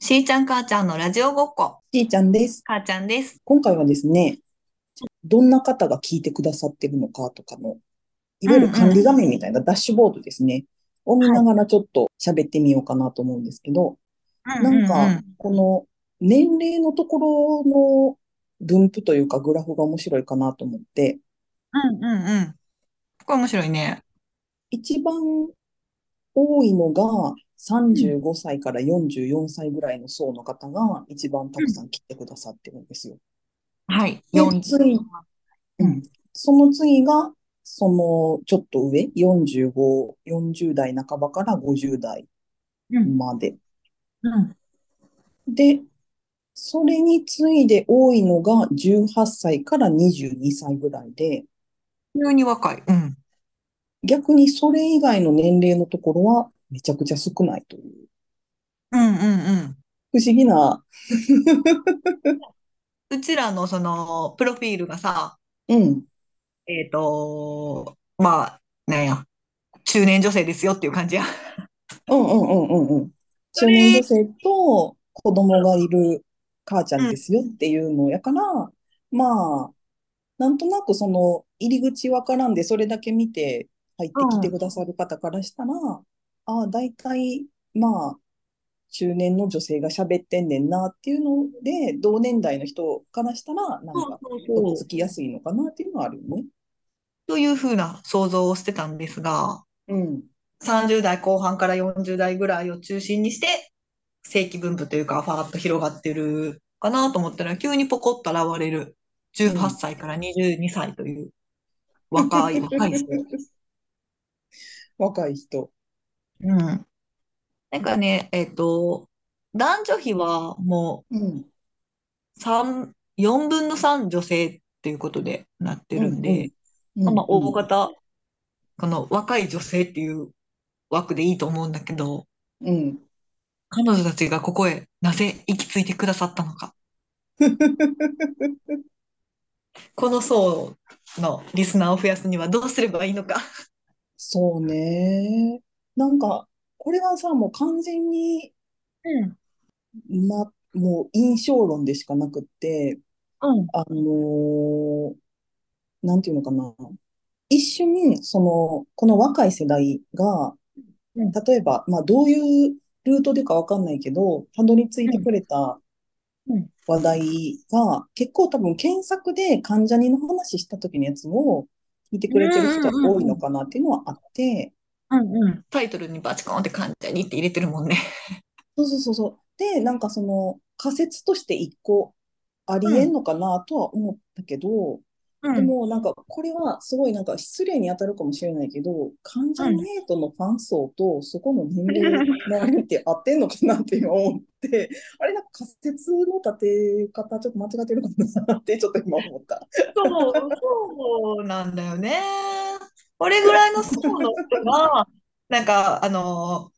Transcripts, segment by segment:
しーちゃん母ちゃんのラジオごっこ。しーちゃんです。母ちゃんです。今回はですね、どんな方が聞いてくださってるのかとかの、いわゆる管理画面みたいなダッシュボードですね、を見ながらちょっと喋ってみようかなと思うんですけど、なんか、この年齢のところの分布というかグラフが面白いかなと思って。うんうんうん。これ面白いね。一番多いのが35歳から44歳ぐらいの層の方が一番たくさん来てくださってるんですよ。はい。で40次うん。その次が、そのちょっと上、45、40代半ばから50代うんまで。うん。で、それに次いで多いのが18歳から22歳ぐらいで、急に若い。うん。逆にそれ以外の年齢のところはめちゃくちゃ少ないという、うんうんうん。不思議な、うちらのその、プロフィールがさ、うん、えっと、まあ、なんや、中年女性ですよっていう感じや。うんうんうんうんうん。中年女性と子供がいる母ちゃんですよっていうのやから、まあ、なんとなくその入り口わからんでそれだけ見て入ってきてくださる方からしたら、ああ、大体、まあ、中年の女性が喋ってんねんなっていうので、同年代の人からしたら、なんか、そうとっそうつきやすいのかなっていうのはあるよね。というふうな想像をしてたんですが、うん。30代後半から40代ぐらいを中心にして、正規分布というか、ファーッと広がってるかなと思ったら、急にポコッと現れる18歳から22歳という若い、若い人。若い人。うん。なんかね、えっと、男女比はもうん。う3、4分の3女性っていうことでなってるんで、うんまあうん大方、この若い女性っていう枠でいいと思うんだけど、うん。彼女たちがここへなぜ行き着いてくださったのか。この層のリスナーを増やすにはどうすればいいのか。そうね。なんか、これはさ、もう完全に、うん。ま、もう印象論でしかなくって、うん。あのーなんていうのかな。一瞬、その、この若い世代が、うん例えば、まあ、どういうルートでかわかんないけど、たどり着いてくれたうん話題が、結構多分検索で関ジャニの話した時のやつを聞いてくれてる人が多いのかなっていうのはあって、うんうん。タイトルにバチコーンって患者にって入れてるもんね。そうそうそうそう。で、なんかその仮説として一個ありえんのかなとは思ったけど、うでもなんかこれはすごいなんか失礼に当たるかもしれないけど、関ジャニのファン層とそこの年齢のあれって合ってんのかなって今思って、あれなんか仮説の立て方ちょっと間違ってるかなってちょっと今思った。そう、そうなんだよね。これぐらいの層の人が、なんか、あの、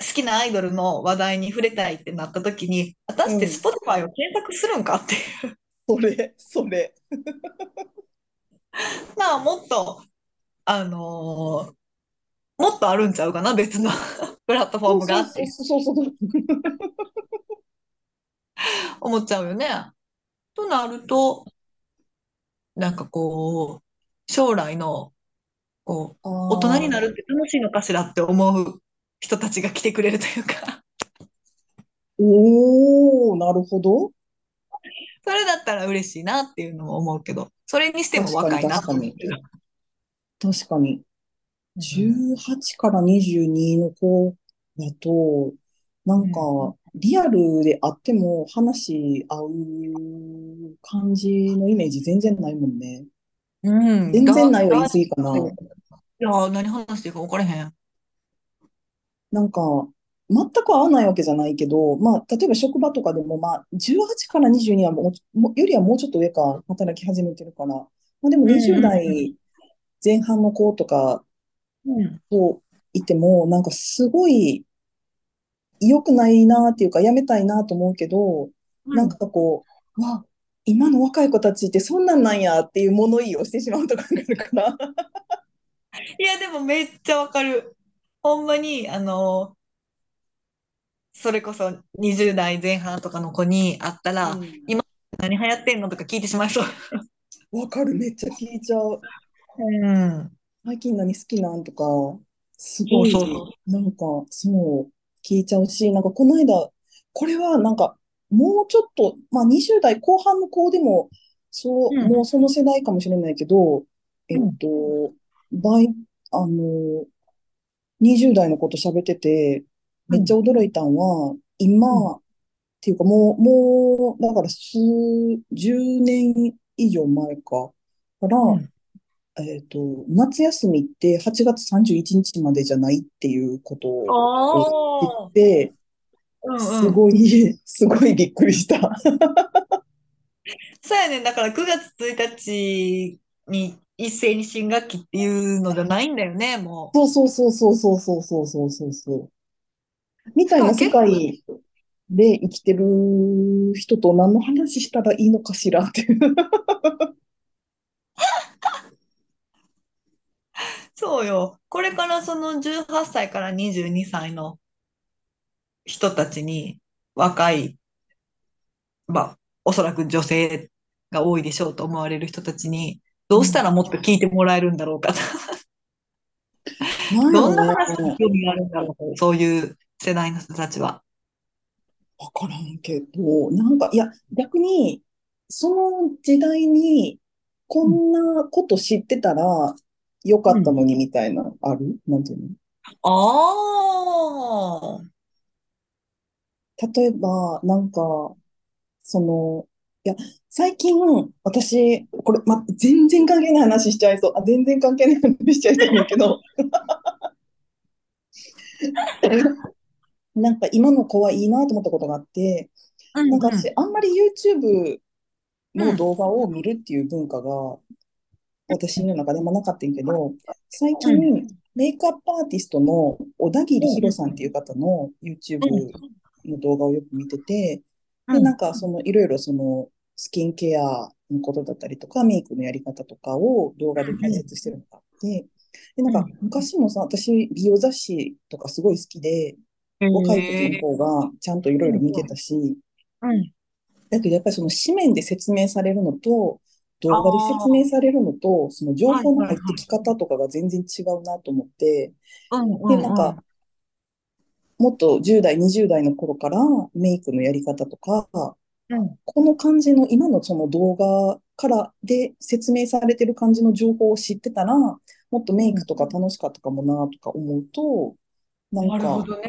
好きなアイドルの話題に触れたいってなった時に、果たして Spotify を検索するんかっていう。それ、それ。まあ、もっと、あのーもっとあるんちゃうかな、別の プラットフォームがそうそうそう。思っちゃうよね。となると、なんかこう、将来の、こう、大人になるって楽しいのかしらって思う人たちが来てくれるというか、おー、なるほど。それだったら嬉しいなっていうのも思うけど、それにしても若いなと思うけど。確かに。18から22の子だと、なんか、リアルであっても話合う感じのイメージ全然ないもんね。うん。全然ないは言いだ過ぎかな。いや、何話していいか分からへん。なんか、全く合わないわけじゃないけど、まあ、例えば職場とかでも、まあ、18から22はもう、もよりはもうちょっと上か、働き始めてるから、まあ、でもうんうん20代前半の子とかうん。といても、なんかすごい良くないなっていうか、やめたいなと思うけど、なんかこう、わ、今の若い子たちってそんなんなんやっていう物言いをしてしまうとかがあるから。いや、でもめっちゃわかる。ほんまに、あの、それこそ20代前半とかの子に会ったら、うん。今何流行ってんの？とか聞いてしまいそう。わかる、めっちゃ聞いちゃう。うん。最近何好きなん？とか、すごい、そうそなんか、そう、聞いちゃうし、なんかこの間、これはなんか、もうちょっと、まあ20代後半の子でも、そう。う、うん。もうその世代かもしれないけど、えっうん。と、バイ、あの、20代の子と喋ってて、めっちゃうん。驚いたんは、うん。今、っていうかもう、もう、だから数、10年以上前か。から、うん。えっと、夏休みって8月31日までじゃないっていうことあを知っあ。て、うんうん。すごい、すごいびっくりした。そうやねん。だから9月1日に一斉に新学期っていうのじゃないんだよね、もそうそうそうそうそうそうそうそうそうそう。みたいな世界で生きてる人と何の話したらいいのかしらっていう。そうよ。これからその18歳から22歳の人たちに、若い、まあ、おそらく女性が多いでしょうと思われる人たちに、どうしたうん。らもっと聞いてもらえるんだろうかと。どんなね。話に興味があるんだろうと、そういう世代の人たちは。わからんけど、なんか、いや、逆に、その時代に、こうん。んなこと知ってたらよかうんったのにみたいな、ある？なんていうの？ああ。例えば、なんか、その、いや、最近、私、これ、ま、全然関係ない話しちゃいそう。あ、全然関係ない話しちゃいそうだけど、なんか今の子はいいなと思ったことがあって、うんうん。なんか私、あんまり YouTube のうん。動画を見るっていう文化が私の中でもなかったんやけど、最近、うん。メイクアップアーティストの小田切ヒロうん。さんっていう方のうん。YouTube の動画をよく見てて、で、なうん。んかそのいろいろそのスキンケアのことだったりとか、メイクのやり方とかを動画で解説してるのがあって、で、なんかうん。昔もさ、私美容雑誌とかすごい好きで、へ若い時のえ。方がちゃんといろいろうん。見てたし、うん。だけどやっぱりその紙面で説明されるのと、あ動画で説明あ。されるのと、その情はい報の入ってき。方とかが全然違うなと思って、うんうで、なんか、んうん。もっと10代、20代の頃からメイクのやり方とか、うん。この感じの今のその動画からで説明されてる感じの情報を知ってたら、もっとメイクとか楽しかったかもなとか思うと、なんか、なるほどね。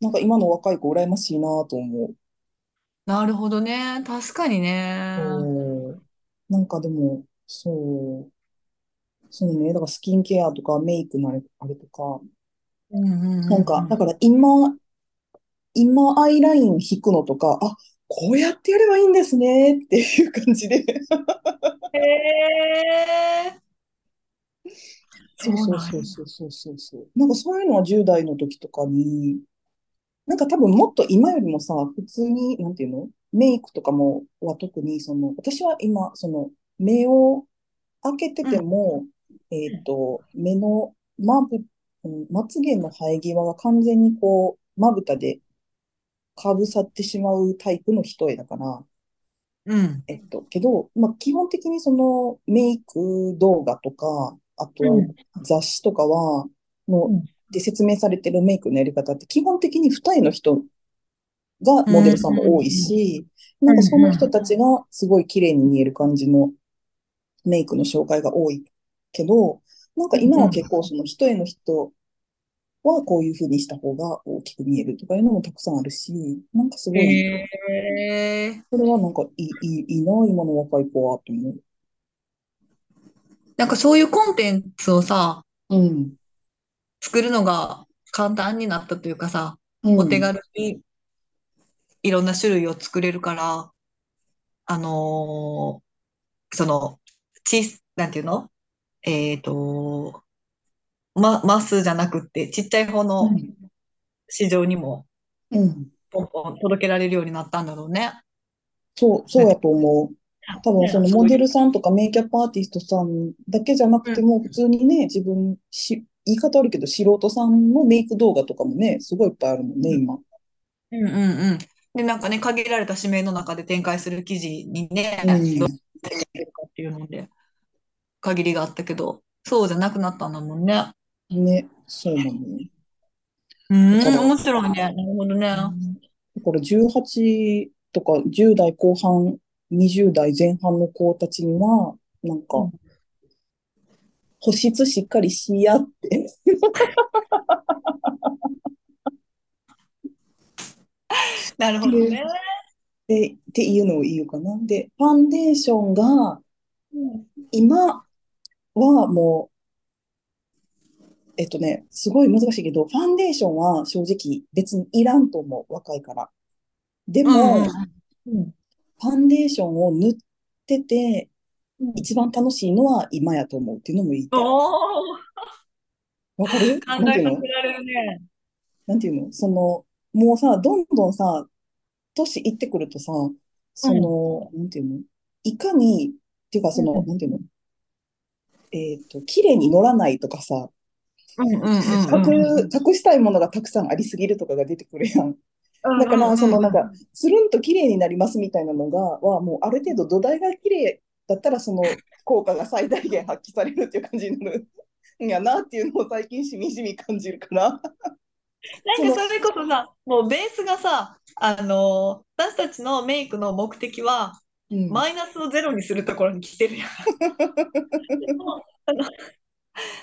なんか今の若い子羨ましいなと思う。なるほどね。確かにね。そうなんかでも、そう、そうね、だからスキンケアとかメイクのあれ、あれとか、うんうんなんか、だうんから今、今アイライン引くのとか、あ、こうやってやればいいんですねっていう感じで。うん。へえ。そうそうそう。そうそうそう。なんかそういうのは10代の時とかに、なんか多分もっと今よりもさ、普通に、なんていうの？メイクとかも、は特に、その、私は今、その、目を開けてうん。ても、えっと、目のまぶ、うんまつげの生え際が完全にこう、まぶたでかぶさってしまうタイプの人やだから、うん。えっと、けど、まあ、基本的にそのメイク動画とか、あとうん。雑誌とかは、の、うん。で説明されてるメイクのやり方って基本的に二重の人がうん。モデルさんも多いうん。し、うなんかその人ん。たちがすごい綺麗に見える感じのメイクの紹介が多いけど、なんか今うん。は結構その一重の人はこういう風にした方が大きく見えるとかいうのもたくさんあるし、なんかすごい。それはなんかいい、いい、いいな、今の若い子は、と思う。なんかそういうコンテンツをさ、うん。作るのが簡単になったというかさ、お手うん。軽にいろんな種類を作れるから、あのーその、ち、なんていうの？えっと、ま、マスじゃなくって、ちっちゃい方のうん。市場にも、うん。ポンポン届けられるようになったんだろうね。そう、なんて、そうやと思う。多分そね、のモ。デルさんとかメイキャップアーティストさんだけじゃなくうん、ても、普通にね、自分し、言い方あるけど、素人さんのメイク動画とかもね、すごいいっぱいあるもんね、今。うんうんうん。で、なんかね、限られた指名の中で展開する記事にね、うどうやっん。てるかっていうので、限りがあったけど、そうじゃなくなったんだもんね。ね、そうなのよ。うーん、面白いね。なるほどね。うんだから18とか10代後半、20代前半の子たちには、なんか、うん保湿しっかりしやって。なるほどね。で、っていうのを言うかな。で、ファンデーションが、うん今はもう、えっとね、すごい難しいけど、ファンデーションは正直別にいらんと思う、若いから。でも、うん。ファンデーションを塗ってて、うん。一番楽しいのは今やと思うっていうのも言いたい。わかる？考なんていうのえさせられるね。なんていうの？その、もうさ、どんどんさ、年いってくるとさ、その、なんていうの？いかに、っていうかその、うん。なんていうの？えっと、綺麗に乗らないとかさ、隠したいものがたくさんありすぎるとかが出てくるやん。うんだから、そのなんうか、つるんと綺麗になりますみたいなのが、はもうある程度土台が綺麗だったら、その効果が最大限発揮されるっていう感じになるんやなっていうのを最近しみじみ感じるから。なんかそれこそさ、もうベースがさ、あのー私たちのメイクの目的は、うん。マイナスをゼロにするところに来てるやん。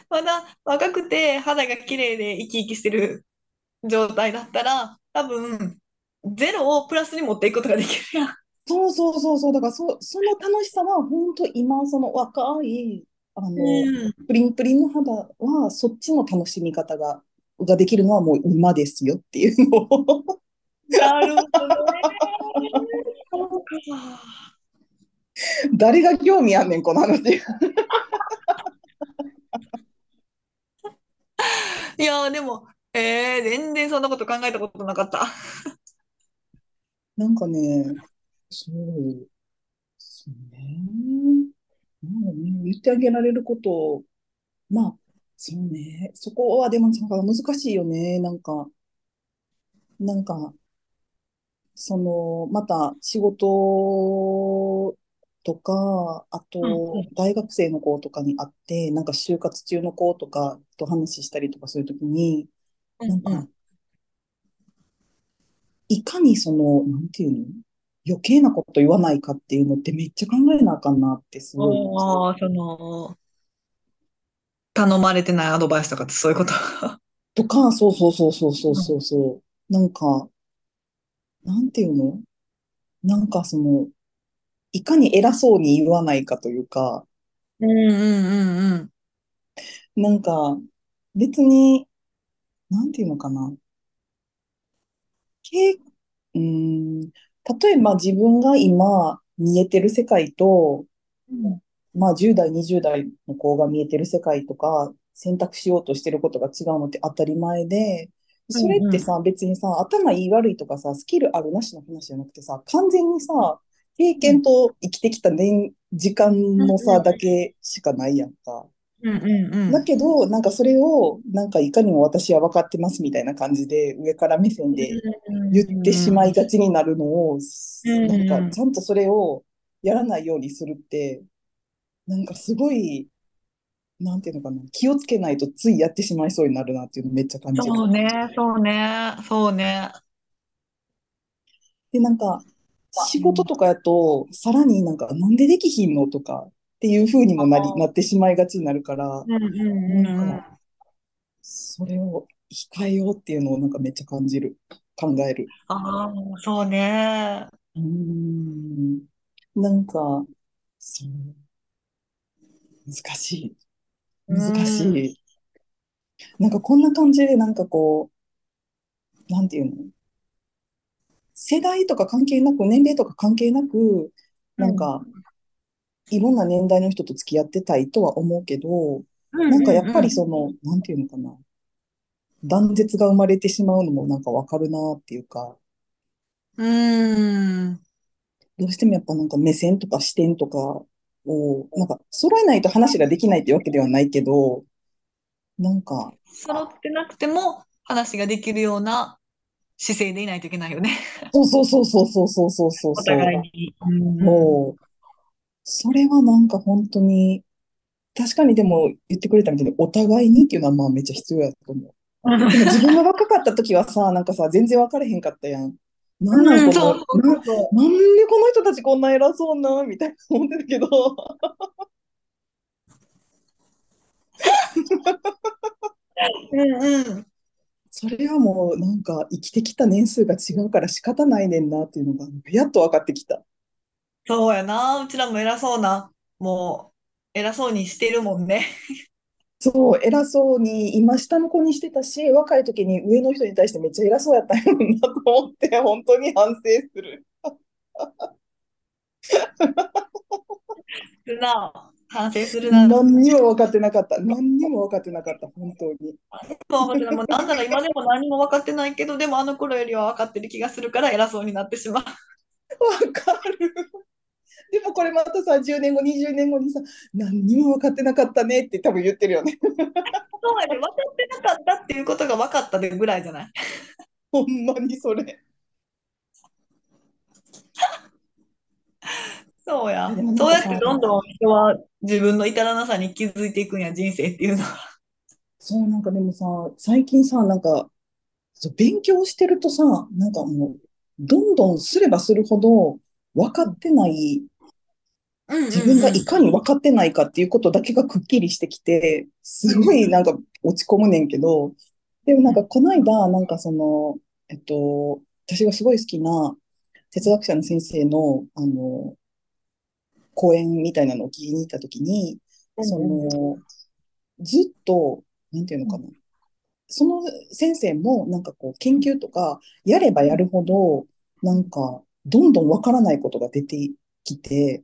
まだ若くて肌が綺麗で生き生きしてる状態だったら、多分、ゼロをプラスに持っていくことができるやん。そうそうそうそう。だからそ、その楽しさは、本当今、その若い、あの、うん。プリンプリンの肌は、そっちの楽しみ方が、ができるのはもう今ですよっていうのを。なるほどね。誰が興味あんねん、この話。いやーでも、えー、全然そんなこと考えたことなかった。なんかね、そう、そうね。なんだね、言ってあげられること、まあ、そうね。そこはでも、なんか難しいよね。なんか、なんか、その、また仕事とか、あと、ん大学生の子とかに会って、なんか就活中の子とかと話したりとかするときに、なんか。いかにその、なんていうの？余計なこと言わないかっていうのってめっちゃ考えなあかんなってすごい。ああ、その、頼まれてないアドバイスとかってそういうこと？とか、そうそうそうそうそううんそうそう。なんか、なんていうの？なんかその、いかに偉そうに言わないかというか、うんうんうんうん。なんか、別に、なんていうのかな。け、うーん、例えば自分が今見えてる世界と、うんまあ10代、20代の子が見えてる世界とか、選択しようとしてることが違うのって当たり前で、それってさ、別にさ、頭いい悪いとかさ、スキルあるなしの話じゃなくてさ、完全にさ、経験と生きてきた年、時間のさ、だけしかないやんか。うんうんうん。だけど、なんかそれを、なんかいかにも私は分かってますみたいな感じで、上から目線で言ってしまいがちになるのを、うんなんかちゃんとそれをやらないようにするって、なんかすごい、なんていうのかな、気をつけないとついやってしまいそうになるなっていうのめっちゃ感じる。そうね、そうね、そうね。で、なんか、仕事とかやと、さらになんか、なんでできひんのとかっていう風にもなり、なってしまいがちになるから、うんうんうんうん。なんか、それを控えようっていうのをなんかめっちゃ感じる。考える。ああ、そうね。うーん。なんか、そう。難しい。難しうんい。なんかこんな感じでなんかこう、なんていうの？世代とか関係なく、年齢とか関係なく、なんか、いろんな年代の人と付き合ってたいとは思うけど、なんかやっぱりその、なんていうのかな。断絶が生まれてしまうのもなんかわかるなっていうか、うん。うん。どうしてもやっぱなんか目線とか視点とかを、なんか揃えないと話ができないってわけではないけど、なんか、揃ってなくても話ができるような姿勢でいないといけないよね。そうそうそうそうそうそうそうそうお。互いに。うんうん。もう、それはなんか本当に、確かにでも言ってくれたみたいに、お互いにっていうのはまあめっちゃ必要やと思う。自分が若かった時はさ、なんかさ、全然分かれへんかったやん。なんこの、そうそうな、んでこの人たちこんな偉そうな、みたいな思ってたけど、う。うんうん。それはもうなんか生きてきた年数が違うから仕方ないねんなっていうのが、やっと分かってきた。そうやな。うちらも偉そうな、もう、偉そうにしてるもんね。そう、偉そうに、今下の子にしてたし、若い時に上の人に対してめっちゃ偉そうやったんやろなと思って、本当に反省する。するな。反省するな。何にも分かってなかった。何にも分かってなかった、本当に。分かってない。もうなんなら今でも何も分かってないけど、でもあの頃よりは分かってる気がするから偉そうになってしまう。分かる。でもこれまたさ、10年後、20年後にさ、何にも分かってなかったねって多分言ってるよね。そうやで、分かってなかったっていうことが分かったでぐらいじゃない？ほんまにそれ。そうや。そうやってどんどん人は自分の至らなさに気づいていくんや、人生っていうのは。そう、なんかでもさ、最近さ、なんか、勉強してるとさ、なんかもう、どんどんすればするほど、分かってない、うん自分がうんいかに分かってないかっていうことだけがくっきりしてきて、すごいなんか落ち込むねんけど、でもなんかこの間、なんかその、えっと、私がすごい好きな哲学者の先生の、あの、講演みたいなのを聞きに行ったときに、その、ずっと、なんていうのかな。その先生もなんかこう研究とかやればやるほどなんかどんどんわからないことが出てきて、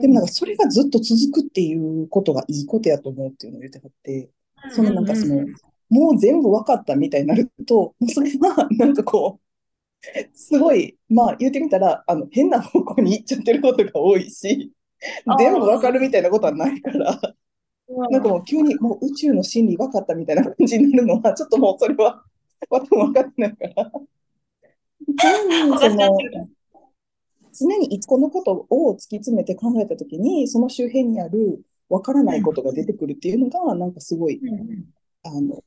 でもなんかそれがずっと続くっていうことがいいことやと思うっていうのを言ってはって、そのなんかその、もう全部わかったみたいになると、もうそれはなんかこう、すごい、まあ言ってみたら、あの変な方向に行っちゃってることが多いし、全部わかるみたいなことはないから、なんかもう急にもう宇宙の真理分かったみたいな感じになるのは、ちょっともうそれは私も分かってないから。常にその常に一個のことを突き詰めて考えたときに、その周辺にある分からないことが出てくるっていうのが、なんかすごい、あの、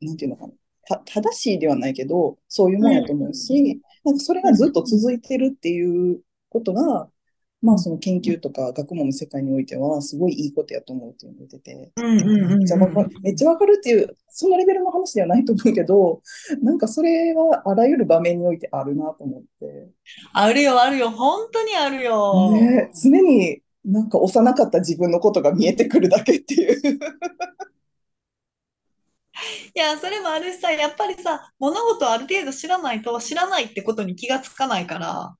なんていうのかな。た正しいではないけど、そういうもんやと思うし、なんかそれがずっと続いてるっていうことが、まあその研究とか学問の世界においてはすごいいいことやと思うっていうのを言ってて、めっちゃわかる、めっちゃわかるっていう、そのレベルの話ではないと思うけど、なんかそれはあらゆる場面においてあるなと思って。あるよ、あるよ。本当にあるよ。ね、常になんか幼かった自分のことが見えてくるだけっていう。いや、それもあるしさ、やっぱりさ、物事をある程度知らないと知らないってことに気がつかないから、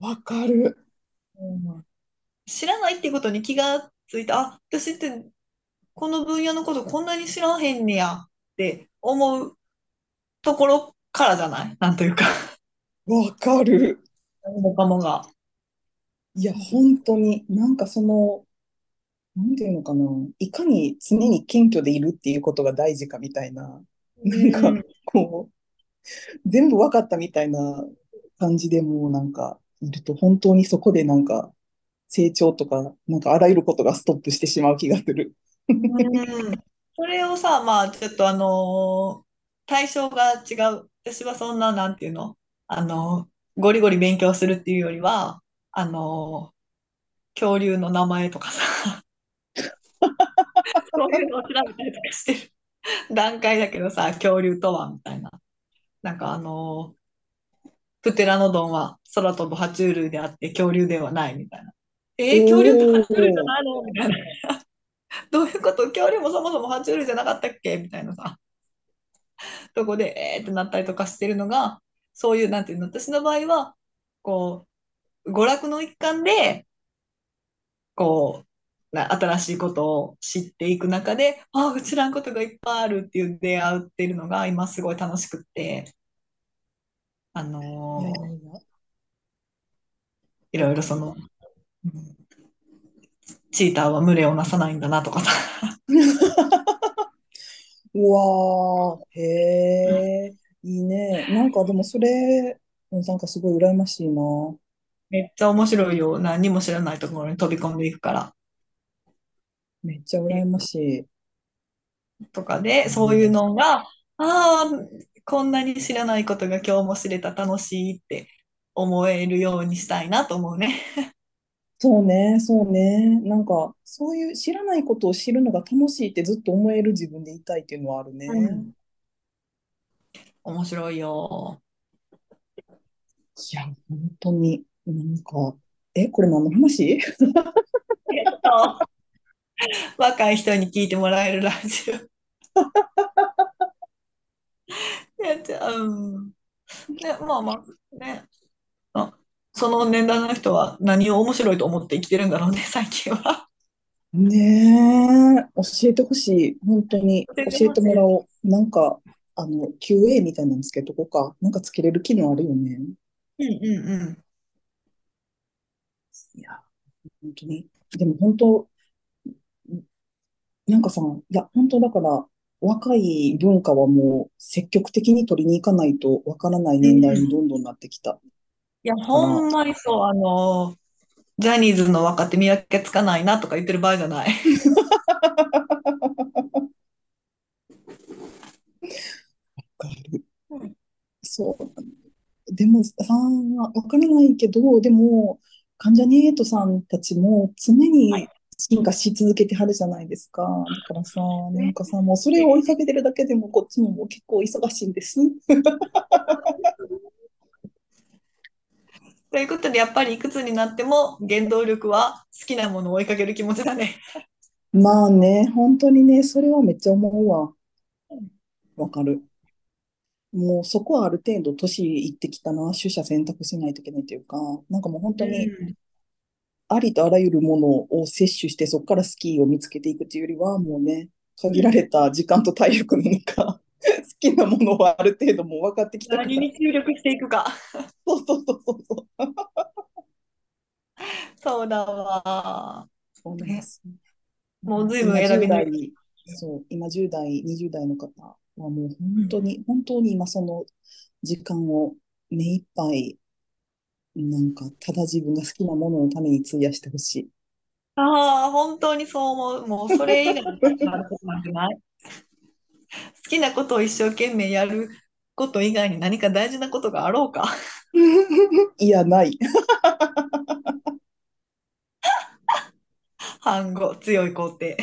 わかる。知らないってことに気がついて、あ、私ってこの分野のことこんなに知らへんねやって思うところからじゃない？なんというか、わかる。何もかもが。いや、本当に、なんかその、なんていうのかな、いかに常に謙虚でいるっていうことが大事かみたいな、なんかうんこう、全部分かったみたいな感じでもうなんかいると、本当にそこでなんか成長とか、なんかあらゆることがストップしてしまう気がする。うんそれをさ、まあ、ちょっとあのー対象が違う。私はそんな、なんていうの？あのーゴリゴリ勉強するっていうよりは、あのー恐竜の名前とかさ、そういうのを調べたりとかしてる段階だけどさ、恐竜とは、みたいな。なんかあのープテラノドンは空飛ぶ爬虫類であって恐竜ではないみたいな。えー恐竜って爬虫類じゃないの？みたいな。どういうこと？恐竜もそもそも爬虫類じゃなかったっけ？みたいなさ。とこで、えーってなったりとかしてるのが、そういう、なんていうの、私の場合は、こう、娯楽の一環で、こう、な新しいことを知っていく中で、ああ、知らんことがいっぱいあるっていう出会っているのが今すごい楽しくって、あのいろいろその、チーターは群れをなさないんだなとかさ、うわー、へうんえ、いいね。なんかでもそれ、なんかすごい羨ましいな。めっちゃ面白いよ。何にも知らないところに飛び込んでいくから。めっちゃ羨ましい。とかで、そういううんのが、ああ、こんなに知らないことが今日も知れた楽しいって思えるようにしたいなと思うね。そうね、そうね。なんか、そういう知らないことを知るのが楽しいってずっと思える自分でいたいっていうのはあるね。うん。面白いよ。いや、本当に、なんか、え、これ何の話？えっと、若い人に聞いてもらえるラジオ。やっちゃう。うんね、まあまあ、ね。あ、その年代の人は何を面白いと思って生きてるんだろうね、最近は。ねえ、教えてほしい。本当に、教えて。もらおう。なんか、あの、QA みたいなのつけとこうか。なんかつけれる機能あるよね。うんうんうん。いや、本当に。でも本当、なんかさ、いや、本当だから、若い文化はもう積極的に取りに行かないとわからない年代にうん。どんどんなってきたいや、ほんまにそう、あの、ジャニーズの若手見分けつかないなとか言ってる場合じゃない。わかる。うんそう。でもさ、わからないけど、でも、関ジャニエイトさんたちも常はい。に進化し続けてはるじゃないですか。だからさ、なんね。かさ、もうそれを追いかけてるだけでもこっちももう結構忙しいんです。ということで、やっぱりいくつになっても原動力は好きなものを追いかける気持ちだね。まあね、本当にね、それはめっちゃ思うわ。うんわかる。もうそこはある程度年いってきたな、取捨選択しないといけないというか、なんかもう本う当にん。ありとあらゆるものを摂取してそこからスキーを見つけていくっていうよりは、もうね、限らうん。れた時間と体力の中、好きなものはある程度もう分かってきた。何に注力していくか。そうそうそうそうそう。そうだわ。そうなんでね。す。もう随分今10選び抜いそう、今10代、20代の方はもううん。本当に、本当に今その時間を目いっぱい、なんかただ自分が好きなもののために費やしてほしい。ああ、本当にそう思う。もうそれ以外になることなんてない。好きなことを一生懸命やること以外に何か大事なことがあろうか？いや、ない。反語、強い肯定。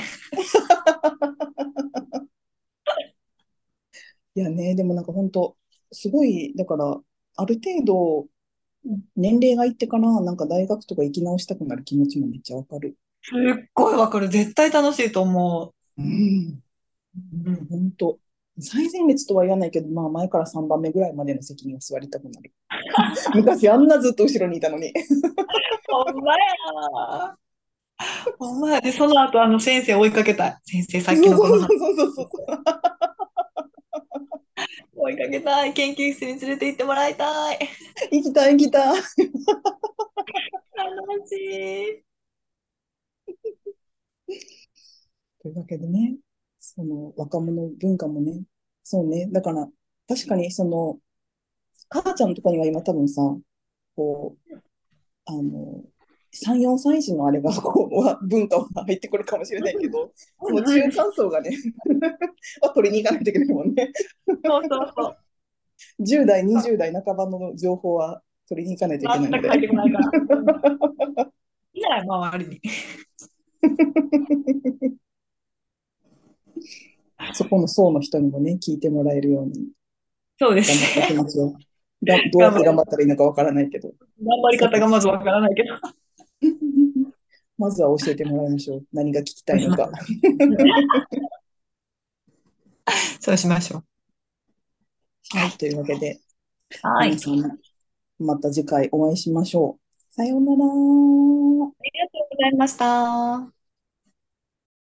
いやね、でもなんか本当、すごい、だから、ある程度、うん年齢がいってから、なんか大学とか行き直したくなる気持ちもめっちゃわかる。すっごいわかる。絶対楽しいと思うん。う。うん。本当。最前列とは言わないけど、まあ前から3番目ぐらいまでの席には座りたくなる。昔あんなずっと後ろにいたのに。ほんまや。ほんまや。で、その後、あの、先生追いかけたい。先生、さっきのこうそうそうそうそう。追いかけたい。研究室に連れて行ってもらいたい。行きたい行きたい。楽しい。というわけでね、その若者文化もね、そうね、だから確かにその、母ちゃんとかには今多分さ、こう、あの、3、4歳児のあれが、こう、は文化は入ってくるかもしれないけど、その中。間層がね は取りに行かないといけないもんね。そうそうそう。10代、20代半ばの情報は取りに行かないといけないので。全く入ってこないから。うん。いない、周りに。そこの層の人にもね、聞いてもらえるようにそうです頑張って。ますよ。が、どうやって頑張ったらいいのかわからないけど。頑張り。方がまずわからないけど。まずは教えてもらいましょう。何が聞きたいのか。そうしましょう。はい、というわけで、はい。皆さん、また次回お会いしましょう。さようなら。ありがとうございました。